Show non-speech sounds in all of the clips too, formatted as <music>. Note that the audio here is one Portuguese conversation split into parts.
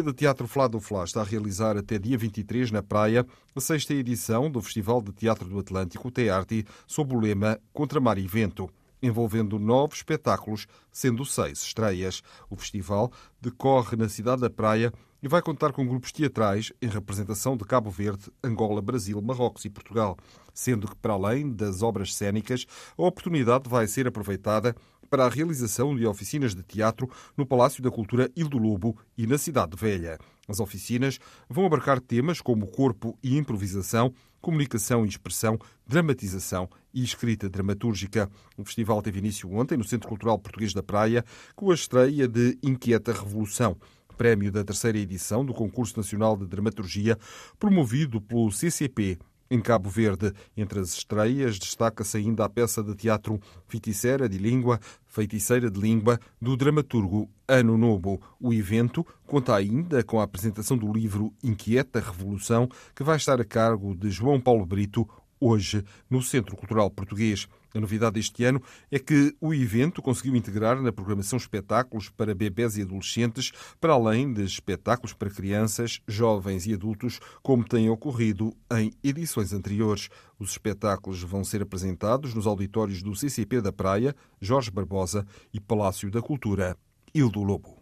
Companhia de Teatro Flá do Flá está a realizar até dia 23 na Praia a sexta edição do Festival de Teatro do Atlântico, Tearte, sob o lema Contramar e Vento, envolvendo nove espetáculos, sendo seis estreias. O festival decorre na cidade da Praia e vai contar com grupos teatrais em representação de Cabo Verde, Angola, Brasil, Marrocos e Portugal, sendo que, para além das obras cênicas, a oportunidade vai ser aproveitada para a realização de oficinas de teatro no Palácio da Cultura Ildo Lobo e na Cidade Velha. As oficinas vão abarcar temas como corpo e improvisação, comunicação e expressão, dramatização e escrita dramatúrgica. O festival teve início ontem no Centro Cultural Português da Praia com a estreia de Inquieta Revolução prémio da terceira edição do Concurso Nacional de Dramaturgia, promovido pelo CCP em Cabo Verde, entre as estreias, destaca-se ainda a peça de teatro Feiticeira de Língua, Feiticeira de Língua, do dramaturgo Ano Novo. O evento conta ainda com a apresentação do livro Inquieta Revolução, que vai estar a cargo de João Paulo Brito, hoje no Centro Cultural Português. A novidade deste ano é que o evento conseguiu integrar na programação espetáculos para bebés e adolescentes, para além de espetáculos para crianças, jovens e adultos, como tem ocorrido em edições anteriores. Os espetáculos vão ser apresentados nos auditórios do CCP da Praia, Jorge Barbosa e Palácio da Cultura, Ildo Lobo.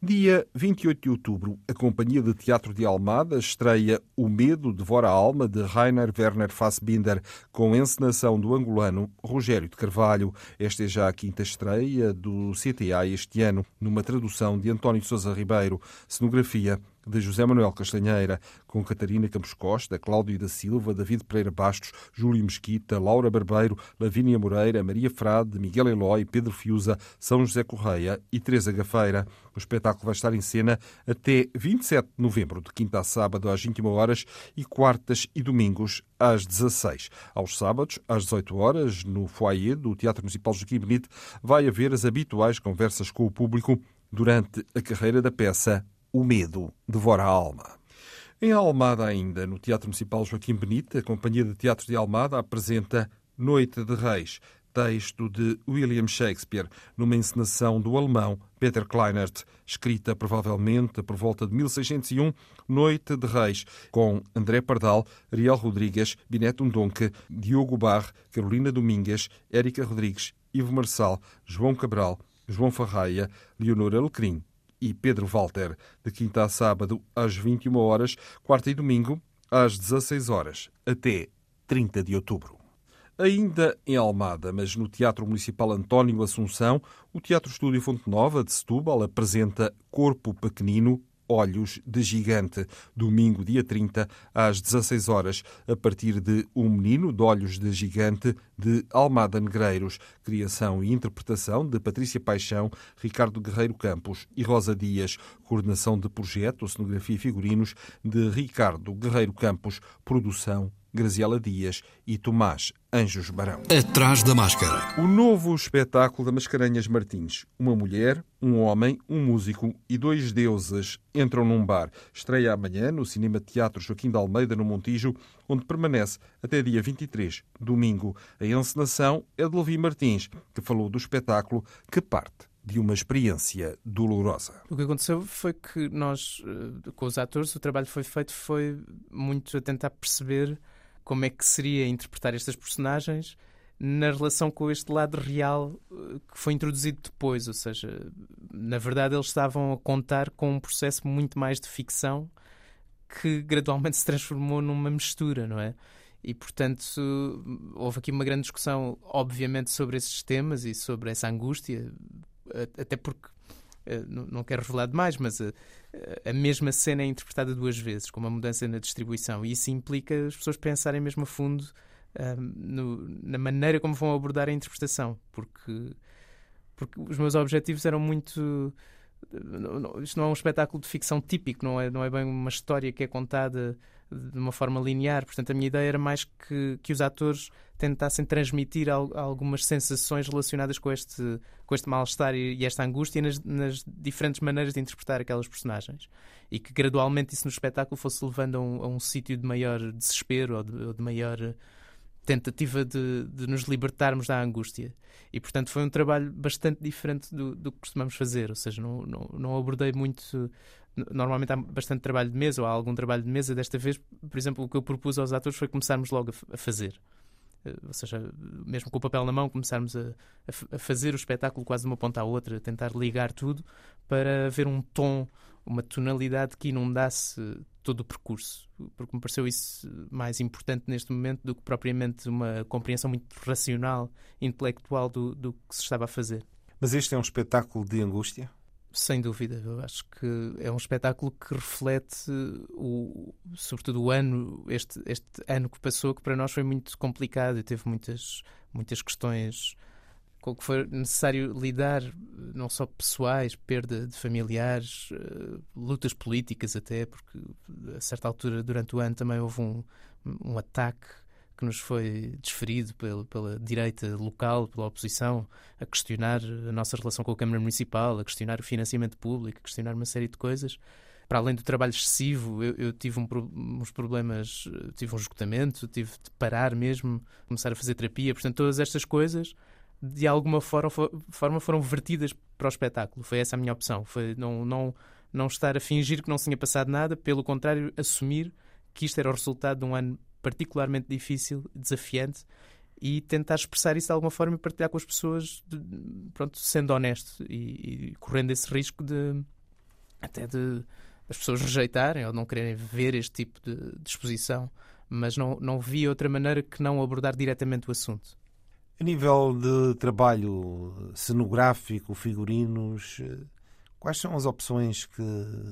Dia 28 de outubro, a Companhia de Teatro de Almada estreia O Medo Devora a Alma de Rainer Werner Fassbinder, com encenação do angolano Rogério de Carvalho. Esta é já a quinta estreia do CTA este ano, numa tradução de António Sousa Ribeiro. Cenografia de José Manuel Castanheira, com Catarina Campos Costa, Cláudio da Silva, David Pereira Bastos, Júlio Mesquita, Laura Barbeiro, Lavínia Moreira, Maria Frade, Miguel Eloy, Pedro Fiuza, São José Correia e Teresa Gafeira. O espetáculo vai estar em cena até 27 de novembro, de quinta a sábado às 21 horas e quartas e domingos às 16. Aos sábados, às 18 horas, no foyer do Teatro Municipal Joaquim Benite, vai haver as habituais conversas com o público durante a carreira da peça o medo devora a alma. Em Almada, ainda, no Teatro Municipal Joaquim Benite, a Companhia de Teatros de Almada apresenta Noite de Reis, texto de William Shakespeare, numa encenação do alemão Peter Kleinert, escrita provavelmente por volta de 1601, Noite de Reis, com André Pardal, Ariel Rodrigues, Bineto Undonque, Diogo Barre, Carolina Domingues, Érica Rodrigues, Ivo Marçal, João Cabral, João Farraia, Leonor Alecrim e Pedro Walter, de quinta a sábado às 21 horas, quarta e domingo às 16 horas, até 30 de outubro. Ainda em Almada, mas no Teatro Municipal António Assunção, o Teatro Estúdio Fonte Nova de Setúbal apresenta Corpo Pequenino, Olhos de Gigante, domingo, dia 30, às 16 horas, a partir de Um Menino de Olhos de Gigante, de Almada Negreiros, criação e interpretação de Patrícia Paixão, Ricardo Guerreiro Campos e Rosa Dias, coordenação de projeto, cenografia e figurinos de Ricardo Guerreiro Campos, produção Graziela Dias e Tomás Anjos Barão. Atrás da máscara. O novo espetáculo da Mascarenhas Martins. Uma mulher, um homem, um músico e dois deuses entram num bar. Estreia amanhã no Cinema Teatro Joaquim de Almeida, no Montijo, onde permanece até dia 23, domingo. A encenação é de Levi Martins, que falou do espetáculo que parte de uma experiência dolorosa. O que aconteceu foi que nós, eh, com os atores, o trabalho que foi feito foi muito a tentar perceber como é que seria interpretar estas personagens na relação com este lado real eh, que foi introduzido depois. Ou seja, na verdade, eles estavam a contar com um processo muito mais de ficção que gradualmente se transformou numa mistura, não é? E, portanto, houve aqui uma grande discussão, obviamente, sobre esses temas e sobre essa angústia, até porque não quero revelar demais, mas a, a, mesma cena é interpretada duas vezes, com uma mudança na distribuição, e isso implica as pessoas pensarem mesmo a fundo um, no, na maneira como vão abordar a interpretação, porque, porque os meus objetivos eram muito. Isto não é um espetáculo de ficção típico, não é, não é bem uma história que é contada de uma forma linear. Portanto, a minha ideia era mais que, que os atores tentassem transmitir al, algumas sensações relacionadas com este, com este mal-estar e, e, esta angústia nas, nas, diferentes maneiras de interpretar aquelas personagens. E que gradualmente isso no espetáculo fosse levando a um, um sítio de maior desespero ou de, ou de maior tentativa de, de, nos libertarmos da angústia. E, portanto, foi um trabalho bastante diferente do, do que costumamos fazer. Ou seja, não, não, não abordei muito normalmente há bastante trabalho de mesa ou há algum trabalho de mesa. Desta vez, por exemplo, o que eu propus aos atores foi começarmos logo a, fazer. Eh, ou seja, mesmo com o papel na mão, começarmos a, a fazer o espetáculo quase de uma ponta à outra, a tentar ligar tudo para haver um tom, uma tonalidade que inundasse todo o percurso. Porque me pareceu isso mais importante neste momento do que propriamente uma compreensão muito racional, intelectual do, do que se estava a fazer. Mas este é um espetáculo de angústia? Sem dúvida, eu acho que é um espetáculo que reflete o, sobretudo o ano, este, este ano que passou, que para nós foi muito complicado e teve muitas, muitas questões com que foi necessário lidar, não só pessoais, perda de familiares, uh, lutas políticas até, porque a certa altura durante o ano também houve um, um ataque que nos foi desferido pela, pela, direita local, pela oposição, a questionar a nossa relação com a Câmara Municipal, a questionar o financiamento público, a questionar uma série de coisas. Para além do trabalho excessivo, eu, eu tive um, uns problemas, tive um esgotamento, tive de parar mesmo, começar a fazer terapia. Portanto, todas estas coisas, de alguma forma, forma foram vertidas para o espetáculo. Foi essa a minha opção. Foi não, não, não estar a fingir que não tinha passado nada, pelo contrário, assumir que isto era o resultado de um ano particularmente difícil, desafiante, e tentar expressar isso de alguma forma e partilhar com as pessoas, de, pronto, sendo honesto e, e, correndo esse risco de até de as pessoas rejeitarem ou não quererem ver este tipo de, de exposição, mas não, não vi outra maneira que não abordar diretamente o assunto. A nível de trabalho cenográfico, figurinos, quais são as opções que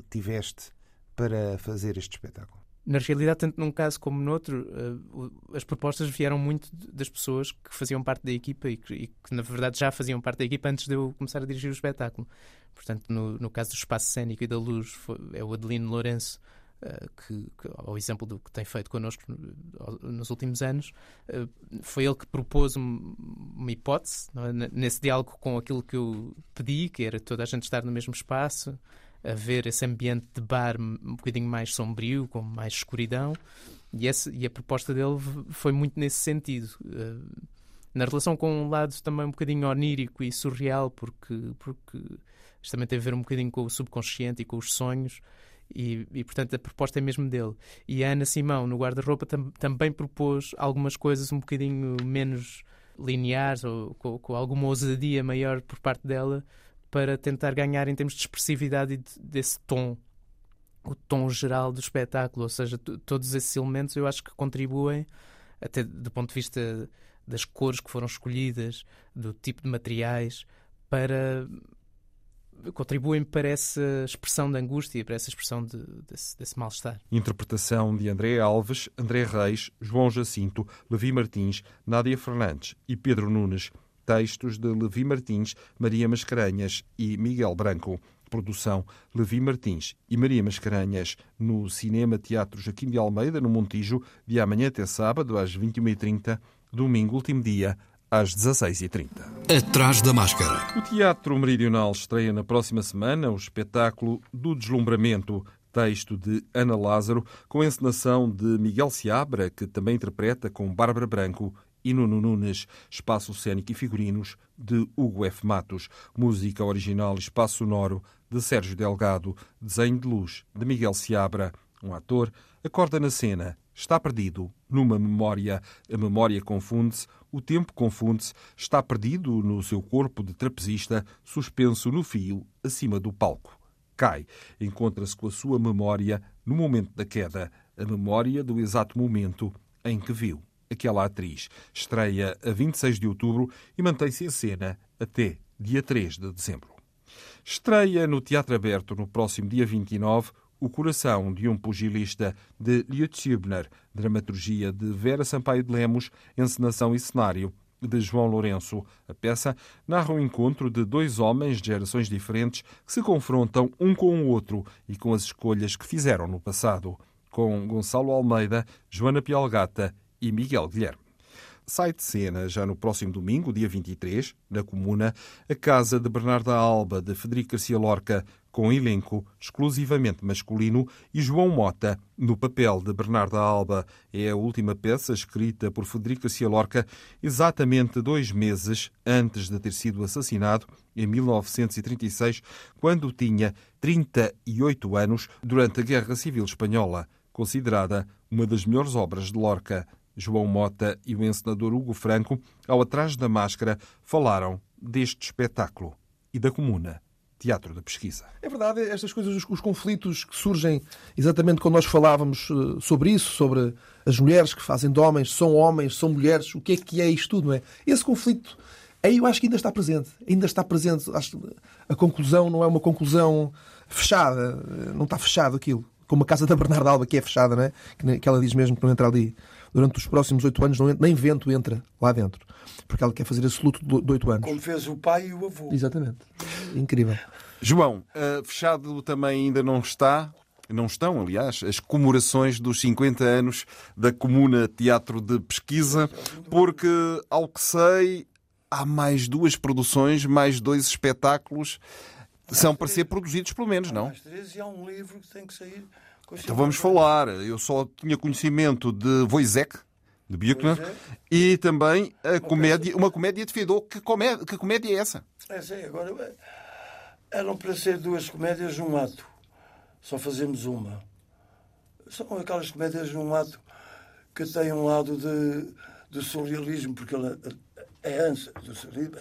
tiveste para fazer este espetáculo? Na realidade, tanto num caso como no outro, uh, as propostas vieram muito das pessoas que faziam parte da equipa e que, e que, na verdade, já faziam parte da equipa antes de eu começar a dirigir o espetáculo. Portanto, no, no caso do espaço cênico e da luz, foi, é o Adelino Lourenço. Uh, que, que, ao exemplo do que tem feito connosco nos últimos anos, uh, foi ele que propôs uma hipótese é? nesse diálogo com aquilo que eu pedi, que era toda a gente estar no mesmo espaço, a ver esse ambiente de bar um bocadinho mais sombrio, com mais escuridão, e, esse, e a proposta dele foi muito nesse sentido. Uh, na relação com um lado também um bocadinho onírico e surreal, porque, porque isto também tem a ver um bocadinho com o subconsciente e com os sonhos, e, e, portanto a proposta é mesmo dele. E a Ana Simão, no guarda-roupa, tam, também propôs algumas coisas um bocadinho menos lineares ou com, com, alguma ousadia maior por parte dela para tentar ganhar em termos de expressividade e de, desse tom, o tom geral do espetáculo. Ou seja, todos esses elementos eu acho que contribuem, até do ponto de vista das cores que foram escolhidas, do tipo de materiais, para contribuem para essa expressão de angústia, para essa expressão de, desse, desse mal-estar. Interpretação de André Alves, André Reis, João Jacinto, Levi Martins, Nádia Fernandes e Pedro Nunes. Textos de Levi Martins, Maria Mascarenhas e Miguel Branco. Produção Levi Martins e Maria Mascarenhas no Cinema Teatro Joaquim de Almeida, no Montijo, de amanhã até sábado, às 21h30, domingo, último dia, às 16h30. Atrás da máscara. O Teatro Meridional estreia na próxima semana o espetáculo do Deslumbramento, texto de Ana Lázaro, com encenação de Miguel Seabra, que também interpreta com Bárbara Branco e Nuno Nunes, espaço cênico e figurinos de Hugo F. Matos, música original e espaço sonoro de Sérgio Delgado, desenho de luz de Miguel Seabra. Um ator acorda na cena, está perdido numa memória. A memória confunde-se, o tempo confunde-se, está perdido no seu corpo de trapezista, suspenso no fio acima do palco. Cai, encontra-se com a sua memória no momento da queda, a memória do exato momento em que viu aquela atriz. Estreia a 26 de outubro e mantém-se em cena até dia 3 de dezembro. Estreia no Teatro Aberto no próximo dia 29 O Coração de um Pugilista, de Lutz Hübner, dramaturgia de Vera Sampaio de Lemos, encenação e cenário de João Lourenço. A peça narra o encontro de dois homens de gerações diferentes que se confrontam um com o outro e com as escolhas que fizeram no passado, com Gonçalo Almeida, Joana Pialgata e Miguel Guilherme. Sai de cena já no próximo domingo, dia 23, na Comuna, a Casa de Bernarda Alba, de Federico Garcia Lorca, com elenco exclusivamente masculino, e João Mota, no papel de Bernarda Alba. É a última peça escrita por Federico Garcia Lorca exatamente dois meses antes de ter sido assassinado, em 1936, quando tinha 38 anos, durante a Guerra Civil Espanhola, considerada uma das melhores obras de Lorca. João Mota e o encenador Hugo Franco, ao Atrás da Máscara, falaram deste espetáculo e da Comuna. Teatro da Pesquisa. É verdade, estas coisas, os, os, conflitos que surgem exatamente quando nós falávamos uh, sobre isso, sobre as mulheres que fazem de homens, são homens, são mulheres, o que é que é isto tudo, não é? Esse conflito, aí eu acho que ainda está presente. Ainda está presente. A conclusão não é uma conclusão fechada, não está fechado aquilo. Como a casa da Bernarda Alba, que é fechada, é? Que, que ela diz mesmo que não entra ali durante os próximos oito anos não, nem vento entra lá dentro. Porque ela quer fazer esse luto de oito anos. Como fez o pai e o avô. Exatamente. Incrível. João, uh, fechado também ainda não está, não estão, aliás, as comemorações dos 50 anos da Comuna Teatro de Pesquisa, porque, ao que sei, há mais duas produções, mais dois espetáculos. São para ser produzidos, pelo menos, não? Três e há um livro que tem que sair então vamos falar. Eu só tinha conhecimento de Wojciech, de Buchner, e também a comédia, uma comédia de Fedor. Que comédia, que comédia é essa? É, sim, agora eram para ser duas comédias num ato. Só fazemos uma. São aquelas comédias num ato que têm um lado de, de surrealismo, porque ele é ânsia do surrealismo,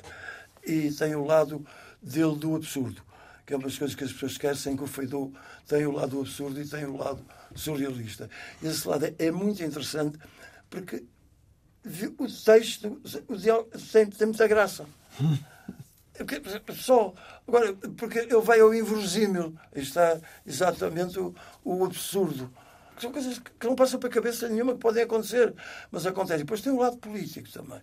e tem o lado dele do absurdo que é uma das coisas que as pessoas esquecem, que o Feidou tem o lado absurdo e tem o lado surrealista. Esse lado é, é muito interessante porque o texto, o diálogo tem, tem muita graça. Só, agora, porque ele vai ao inverosímil, está exatamente o, o absurdo. São coisas que não passam para a cabeça nenhuma que podem acontecer, mas acontece. Depois tem um lado político também,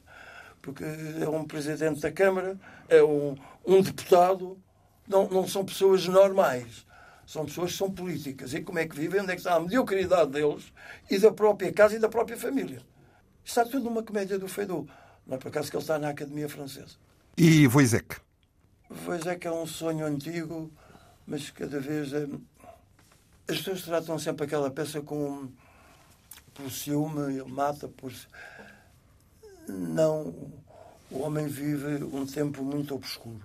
porque é um presidente da Câmara, é um, um deputado, não, não são pessoas normais. São pessoas que são políticas. E como é que vivem? Onde é que está a mediocridade deles e da própria casa e da própria família? Está tudo numa comédia do Feidou. Não é por acaso que ele está na Academia Francesa. E Voisec? Voisec é um sonho antigo, mas cada vez é... As pessoas tratam sempre aquela peça com por ciúme, ele mata por. Não. O homem vive um tempo muito obscuro.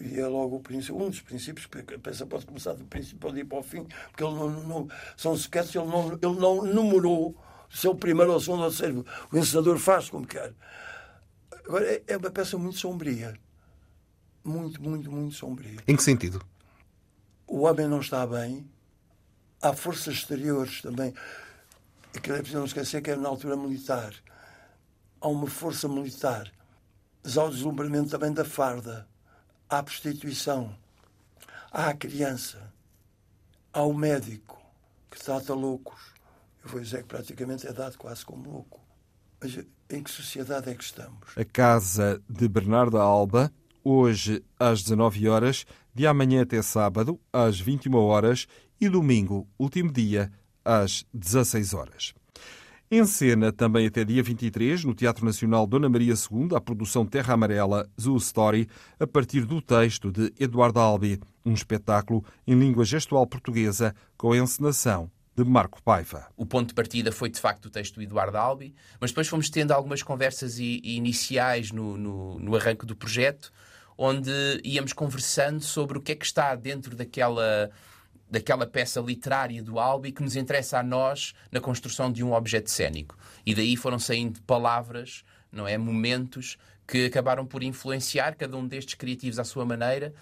E é logo o princípio, um dos princípios, porque a peça pode começar do princípio, pode ir para o fim, porque ele não, não são sketches, ele não, ele não numerou se é o primeiro ou o segundo ou o terceiro. O encenador faz como quer. Agora, é, é uma peça muito sombria. Muito, muito, muito sombria. Em que sentido? O homem não está bem. Há forças exteriores também. Aquilo é preciso não esquecer que é na altura militar. Há uma força militar. Há o deslumbramento também da farda à prostituição, à criança, ao médico que trata loucos. Eu vou dizer que praticamente é dado quase como louco. Mas em que sociedade é que estamos? A casa de Bernardo Alba, hoje às 19 horas, de amanhã até sábado, às 21 horas e domingo, último dia, às 16 horas. Em cena, também até dia 23, no Teatro Nacional Dona Maria II, a produção Terra Amarela, Zoo Story, a partir do texto de Eduardo Albi, um espetáculo em língua gestual portuguesa com a encenação de Marco Paiva. O ponto de partida foi, de facto, o texto do Eduardo Albi, mas depois fomos tendo algumas conversas iniciais no, no, no arranque do projeto, onde íamos conversando sobre o que é que está dentro daquela daquela peça literária do Albi que nos interessa a nós na construção de um objeto cénico. E daí foram saindo palavras, não é, momentos que acabaram por influenciar cada um destes criativos à sua maneira,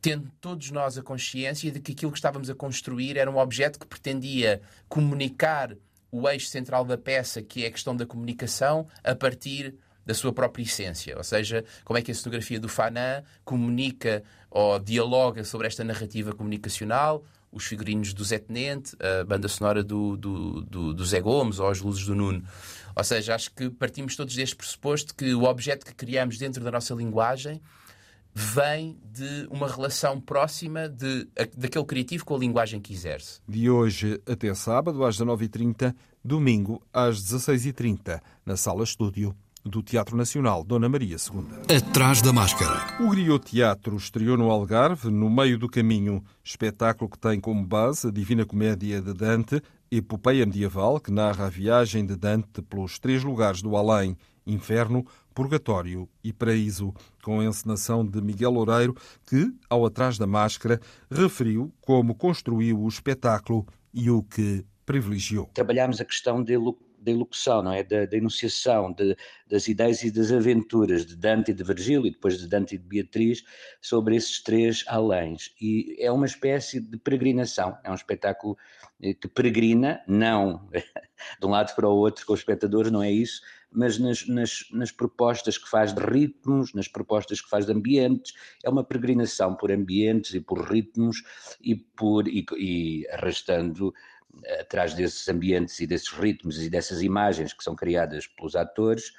tendo todos nós a consciência de que aquilo que estávamos a construir era um objeto que pretendia comunicar o eixo central da peça, que é a questão da comunicação, a partir da sua própria essência. Ou seja, como é que a cenografia do Fanan comunica ou dialoga sobre esta narrativa comunicacional, os figurinos do Zé Tenente, a banda sonora do, do, do, do Zé Gomes ou as luzes do Nuno. Ou seja, acho que partimos todos deste pressuposto que o objeto que criamos dentro da nossa linguagem vem de uma relação próxima de, daquele criativo com a linguagem que exerce. De hoje até sábado, às 19h30, domingo, às 16h30, na Sala Estúdio do Teatro Nacional Dona Maria II. Atrás da máscara. O Griot Teatro estreou no Algarve, no meio do caminho, espetáculo que tem como base a Divina Comédia de Dante, epopeia medieval que narra a viagem de Dante pelos três lugares do além, inferno, purgatório e paraíso, com a encenação de Miguel Loureiro, que, ao Atrás da Máscara, referiu como construiu o espetáculo e o que privilegiou. Trabalhámos a questão de da elocução, não é? Da, da enunciação de, das ideias e das aventuras de Dante e de Virgílio e depois de Dante e de Beatriz sobre esses três aléns. E é uma espécie de peregrinação, é um espetáculo eh, que peregrina, não <laughs> de um lado para o outro com os espectadores, não é isso, mas nas, nas, nas, propostas que faz de ritmos, nas propostas que faz de ambientes, é uma peregrinação por ambientes e por ritmos e, por, e, e arrastando atrás desses ambientes e desses ritmos e dessas imagens que são criadas pelos atores,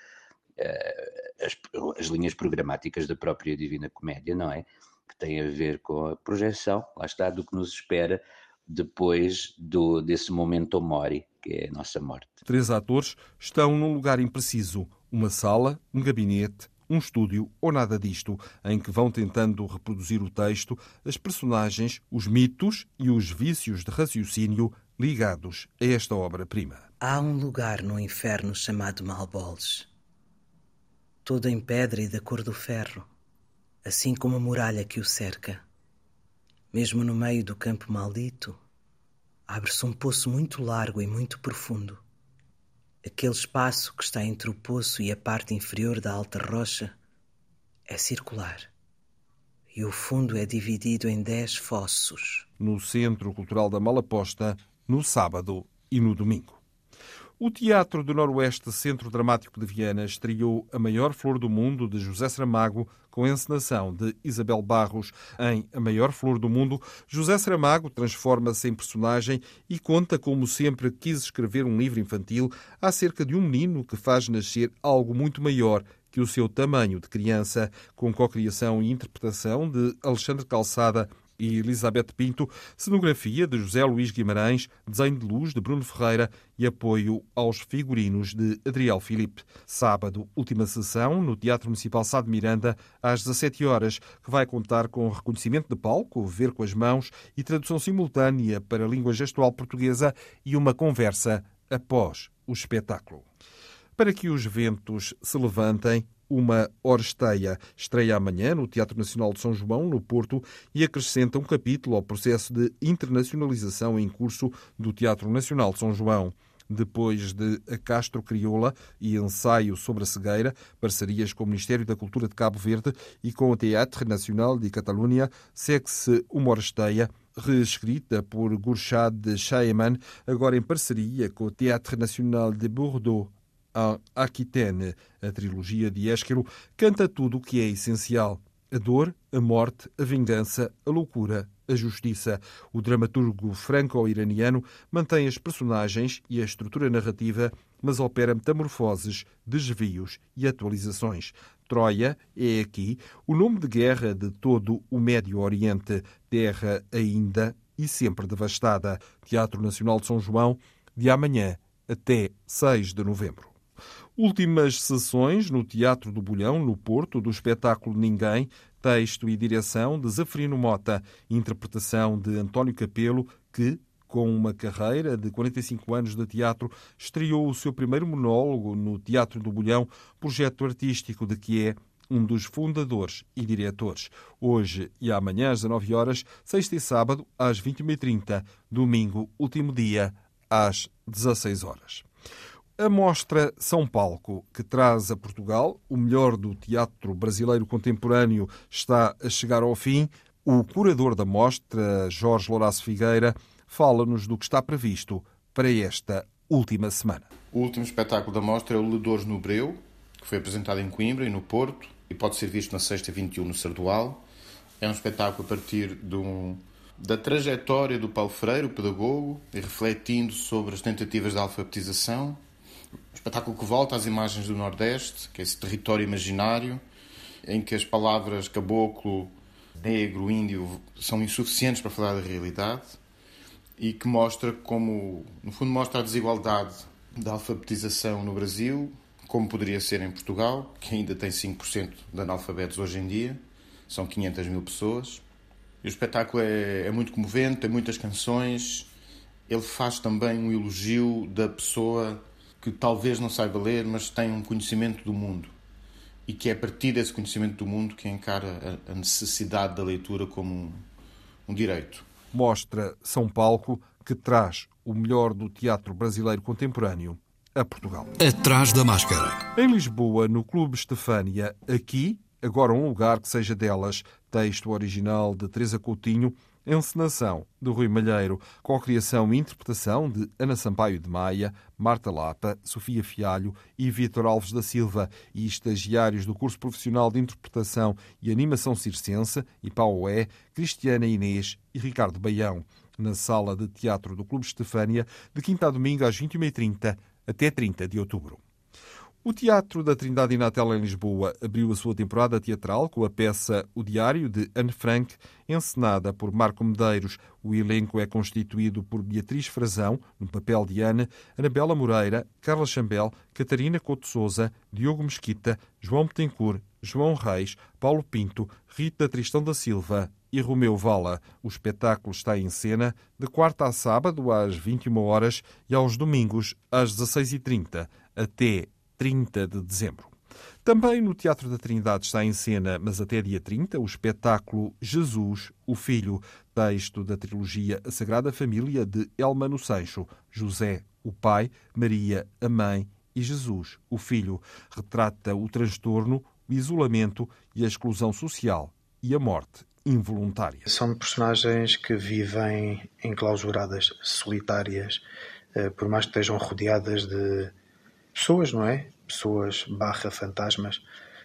eh, as, as, linhas programáticas da própria Divina Comédia, não é? Que têm a ver com a projeção, lá está, do que nos espera depois do, desse momento mori, que é a nossa morte. Três atores estão num lugar impreciso: uma sala, um gabinete, um estúdio ou nada disto, em que vão tentando reproduzir o texto, as personagens, os mitos e os vícios de raciocínio ligados a esta obra-prima. Há um lugar no inferno chamado Malboles, todo em pedra e da cor do ferro, assim como a muralha que o cerca. Mesmo no meio do campo maldito, abre-se um poço muito largo e muito profundo. Aquele espaço que está entre o poço e a parte inferior da alta rocha é circular e o fundo é dividido em dez fossos. No Centro Cultural da Malaposta, no sábado e no domingo. O Teatro do Noroeste Centro Dramático de Viana estreou A Maior Flor do Mundo de José Saramago com a encenação de Isabel Barros em A Maior Flor do Mundo. José Saramago transforma-se em personagem e conta como sempre quis escrever um livro infantil acerca de um menino que faz nascer algo muito maior que o seu tamanho de criança, com cocriação e interpretação de Alexandre Calçada e Elizabeth Pinto, cenografia de José Luís Guimarães, desenho de luz de Bruno Ferreira e apoio aos figurinos de Adriel Filipe. Sábado, última sessão no Teatro Municipal Sá de Miranda, às 17 horas, que vai contar com reconhecimento de palco, ver com as mãos e tradução simultânea para a língua gestual portuguesa e uma conversa após o espetáculo. Para que os ventos se levantem, uma Oresteia. Estreia amanhã no Teatro Nacional de São João, no Porto, e acrescenta um capítulo ao processo de internacionalização em curso do Teatro Nacional de São João depois de A Castro Crioula e Ensaio sobre a Cegueira, parcerias com o Ministério da Cultura de Cabo Verde e com o Teatro Nacional de Catalunha, segue-se uma Oresteia reescrita por Gurchad Chaeman, agora em parceria com o Teatro Nacional de Bordeaux, a Aquitaine. A trilogia de Ésquero canta tudo o que é essencial: a dor, a morte, a vingança, a loucura, a justiça. O dramaturgo franco-iraniano mantém as personagens e a estrutura narrativa, mas opera metamorfoses, desvios e atualizações. Troia é aqui o nome de guerra de todo o Médio Oriente, terra ainda e sempre devastada. Teatro Nacional de São João, de amanhã até 6 de novembro. Últimas sessões no Teatro do Bolhão, no Porto, do espetáculo Ninguém, texto e direção de Zafirino Mota, interpretação de António Capelo, que, com uma carreira de 45 anos de teatro, estreou o seu primeiro monólogo no Teatro do Bolhão, projeto artístico de que é um dos fundadores e diretores. Hoje e amanhã às 19 horas, sexta e sábado às 21h30, domingo, último dia, às 16 horas. A mostra São Palco, que traz a Portugal o melhor do teatro brasileiro contemporâneo, está a chegar ao fim. O curador da mostra, Jorge Lourenço Figueira, fala-nos do que está previsto para esta última semana. O último espetáculo da mostra é o Ledores no Breu, que foi apresentado em Coimbra e no Porto e pode ser visto na sexta 21 no Sardual. É um espetáculo a partir um, da trajetória do Paulo Freire, o pedagogo, e refletindo sobre as tentativas de alfabetização. Espetáculo que volta às imagens do Nordeste, que é esse território imaginário, em que as palavras caboclo, negro, índio são insuficientes para falar da realidade e que mostra como, no fundo, mostra a desigualdade da alfabetização no Brasil, como poderia ser em Portugal, que ainda tem 5% de analfabetos hoje em dia, são 500 mil pessoas. E o espetáculo é, é muito comovente, tem muitas canções. Ele faz também um elogio da pessoa que talvez não saiba ler, mas tem um conhecimento do mundo. E que é a partir desse conhecimento do mundo que encara a necessidade da leitura como um, um direito. Mostra São Palco que traz o melhor do teatro brasileiro contemporâneo a Portugal. Atrás da máscara. Em Lisboa, no Clube Estefânia, aqui, agora um lugar que seja delas, texto original de Teresa Coutinho, encenação de Rui Malheiro, com a criação e interpretação de Ana Sampaio de Maia, Marta Lapa, Sofia Fialho e Vitor Alves da Silva, e estagiários do curso profissional de interpretação e animação circense, IPAOE, Cristiana Inês e Ricardo Baião, na sala de teatro do Clube Estefânia, de quinta a domingo às 21h30 até 30 de outubro. O Teatro da Trindade Inatel em Lisboa abriu a sua temporada teatral com a peça O Diário de Anne Frank, encenada por Marco Medeiros. O elenco é constituído por Beatriz Frazão, no papel de Ana, Anabela Moreira, Carla Chambel, Catarina Couto Souza, Diogo Mesquita, João Betancourt, João Reis, Paulo Pinto, Rita Tristão da Silva e Romeu Vala. O espetáculo está em cena de quarta a sábado às 21 horas e aos domingos às 16h30 até 30 de dezembro. Também no Teatro da Trindade está em cena, mas até dia 30, o espetáculo Jesus, o Filho, texto da trilogia A Sagrada Família de Elmano Sancho, José, o pai, Maria, a mãe e Jesus, o filho, retrata o transtorno, o isolamento e a exclusão social e a morte involuntária. São personagens que vivem enclausuradas, solitárias, eh, por mais que estejam rodeadas de pessoas, não é? Pessoas barra fantasmas.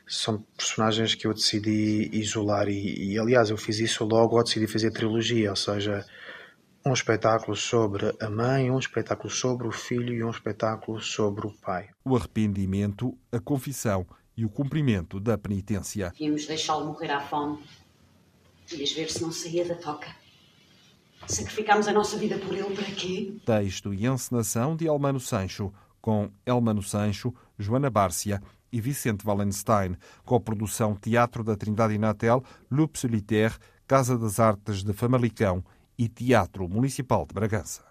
São personagens que eu decidi isolar e, e, aliás, eu fiz isso logo ao decidir fazer trilogia, ou seja, um espetáculo sobre a mãe, um espetáculo sobre o filho e um espetáculo sobre o pai. O arrependimento, a confissão e o cumprimento da penitência. Íamos deixá-lo morrer à fome. Ias ver se não saía da toca. Sacrificámos a nossa vida por ele para quê? Texto e encenação de Elmano Sancho, com Elmano Sancho, Joana Bárcia e Vicente Wallenstein, com a produção Teatro da Trindade Inatel, Loop Solitaire, Casa das Artes de Famalicão e Teatro Municipal de Bragança.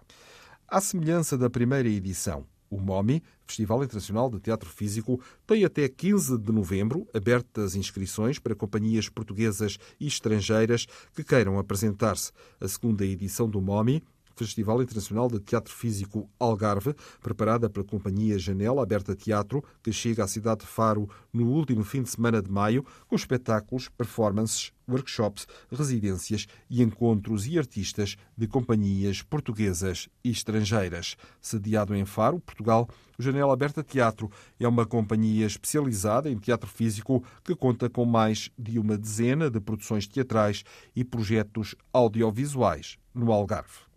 À semelhança da primeira edição, o MOMI, Festival Internacional de Teatro Físico, tem até 15 de novembro abertas inscrições para companhias portuguesas e estrangeiras que queiram apresentar-se. A segunda edição do MOMI Festival Internacional de Teatro Físico Algarve, preparada pela Companhia Janela Aberta Teatro, que chega à cidade de Faro no último fim de semana de maio, com espetáculos, performances, workshops, residências e encontros e artistas de companhias portuguesas e estrangeiras. Sediado em Faro, Portugal, o Janela Aberta Teatro é uma companhia especializada em teatro físico que conta com mais de uma dezena de produções teatrais e projetos audiovisuais no Algarve.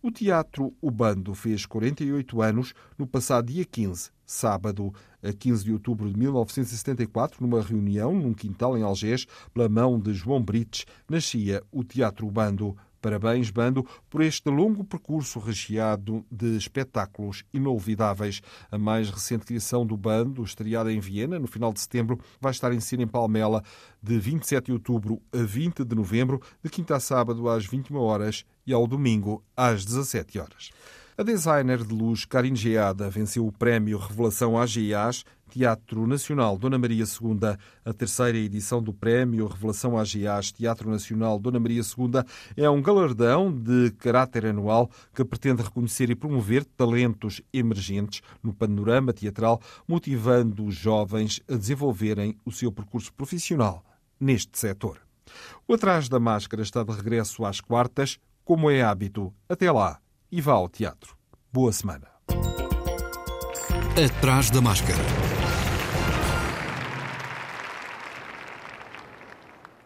O Teatro O Bando fez 48 anos no passado dia 15, sábado, a 15 de outubro de 1974, numa reunião num quintal em Algés, pela mão de João Brites, nascia o Teatro O Bando. Parabéns, Bando, por este longo percurso recheado de espetáculos inolvidáveis. A mais recente criação do Bando, estreada em Viena no final de setembro, vai estar em cena em Palmela de 27 de outubro a 20 de novembro, de quinta a sábado às 21 horas e ao domingo às 17 horas. A designer de luz Karine Geada venceu o prémio Revelação AGAs Teatro Nacional Dona Maria II. A terceira edição do prémio Revelação AGAs Teatro Nacional Dona Maria II é um galardão de caráter anual que pretende reconhecer e promover talentos emergentes no panorama teatral, motivando os jovens a desenvolverem o seu percurso profissional neste setor. O Atrás da Máscara está de regresso às quartas, como é hábito. Até lá e vá ao teatro. Boa semana. Atrás da máscara.